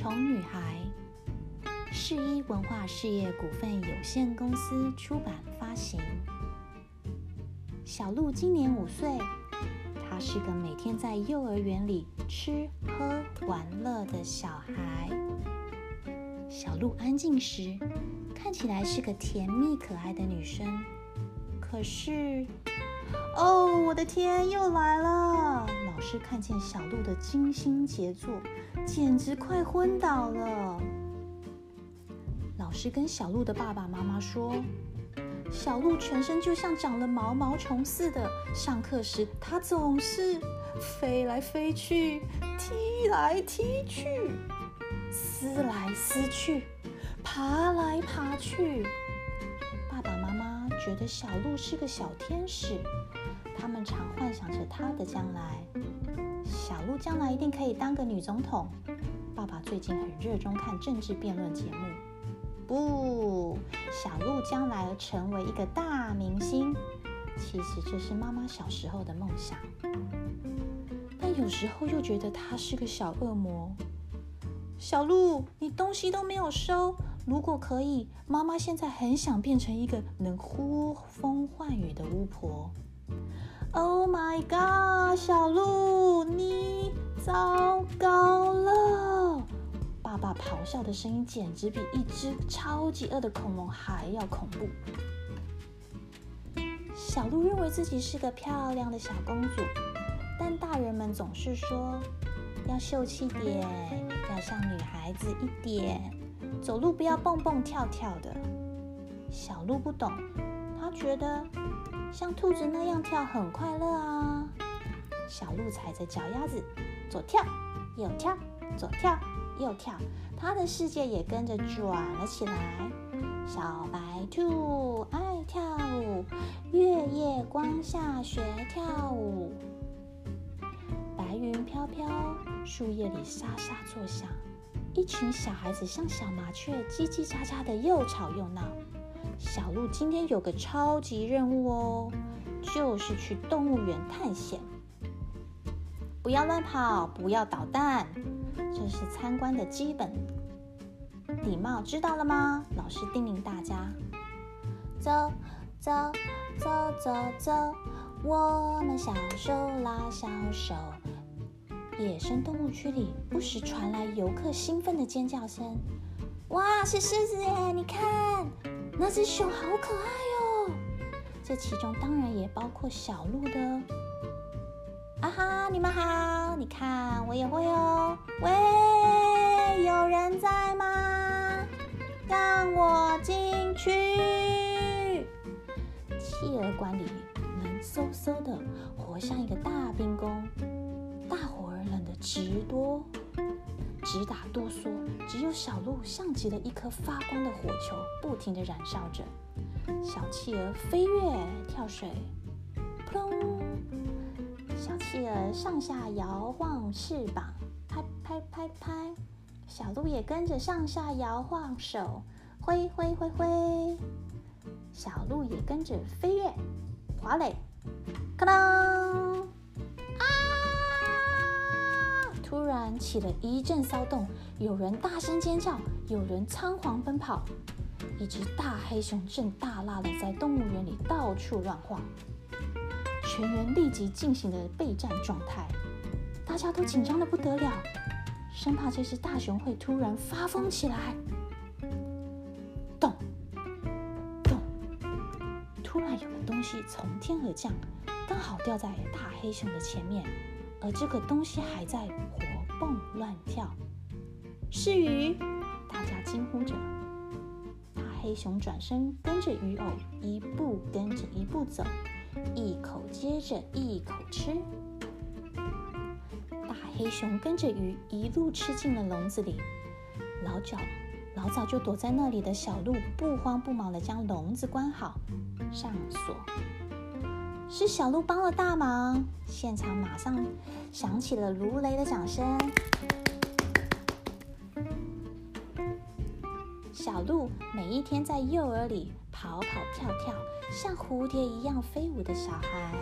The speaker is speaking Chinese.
虫女孩，世一文化事业股份有限公司出版发行。小鹿今年五岁，她是个每天在幼儿园里吃喝玩乐的小孩。小鹿安静时，看起来是个甜蜜可爱的女生。可是，哦，我的天，又来了！老师看见小鹿的精心杰作，简直快昏倒了。老师跟小鹿的爸爸妈妈说：“小鹿全身就像长了毛毛虫似的，上课时它总是飞来飞去，踢来踢去，撕来撕去，爬来爬去。”爸爸妈妈觉得小鹿是个小天使。他们常幻想着他的将来，小鹿将来一定可以当个女总统。爸爸最近很热衷看政治辩论节目。不，小鹿将来成为一个大明星。其实这是妈妈小时候的梦想，但有时候又觉得他是个小恶魔。小鹿，你东西都没有收。如果可以，妈妈现在很想变成一个能呼风唤雨的巫婆。Oh my god，小鹿，你糟糕了！爸爸咆哮的声音简直比一只超级饿的恐龙还要恐怖。小鹿认为自己是个漂亮的小公主，但大人们总是说要秀气点，要像女孩子一点，走路不要蹦蹦跳跳的。小鹿不懂，觉得。像兔子那样跳很快乐啊！小鹿踩着脚丫子，左跳右跳，左跳右跳，它的世界也跟着转了起来。小白兔爱跳舞，月夜光下学跳舞。白云飘飘，树叶里沙沙作响，一群小孩子像小麻雀，叽叽喳喳的又吵又闹。小鹿今天有个超级任务哦，就是去动物园探险。不要乱跑，不要捣蛋，这是参观的基本礼貌，知道了吗？老师叮咛大家。走走走走走，我们小手拉小手。野生动物区里不时传来游客兴奋的尖叫声。哇，是狮子耶！你看。那只熊好可爱哦，这其中当然也包括小鹿的。啊哈，你们好，你看我也会哦。喂，有人在吗？让我进去。企鹅馆里冷飕飕的，活像一个大冰宫，大伙儿冷得直哆。直打哆嗦，只有小鹿像极了一颗发光的火球，不停地燃烧着。小企鹅飞跃跳水，扑通！小企鹅上下摇晃翅膀，拍拍拍拍。小鹿也跟着上下摇晃手，挥挥挥挥。小鹿也跟着飞跃滑垒，咔当！然起了一阵骚动，有人大声尖叫，有人仓皇奔跑。一只大黑熊正大辣的在动物园里到处乱晃，全员立即进行了备战状态。大家都紧张的不得了，生怕这只大熊会突然发疯起来。咚咚！突然有个东西从天而降，刚好掉在大黑熊的前面。而这个东西还在活蹦乱跳，是鱼！大家惊呼着。大黑熊转身跟着鱼偶，一步跟着一步走，一口接着一口吃。大黑熊跟着鱼一路吃进了笼子里，老早老早就躲在那里的小鹿不慌不忙地将笼子关好，上锁。是小鹿帮了大忙，现场马上响起了如雷的掌声。小鹿每一天在幼儿里跑跑跳跳，像蝴蝶一样飞舞的小孩。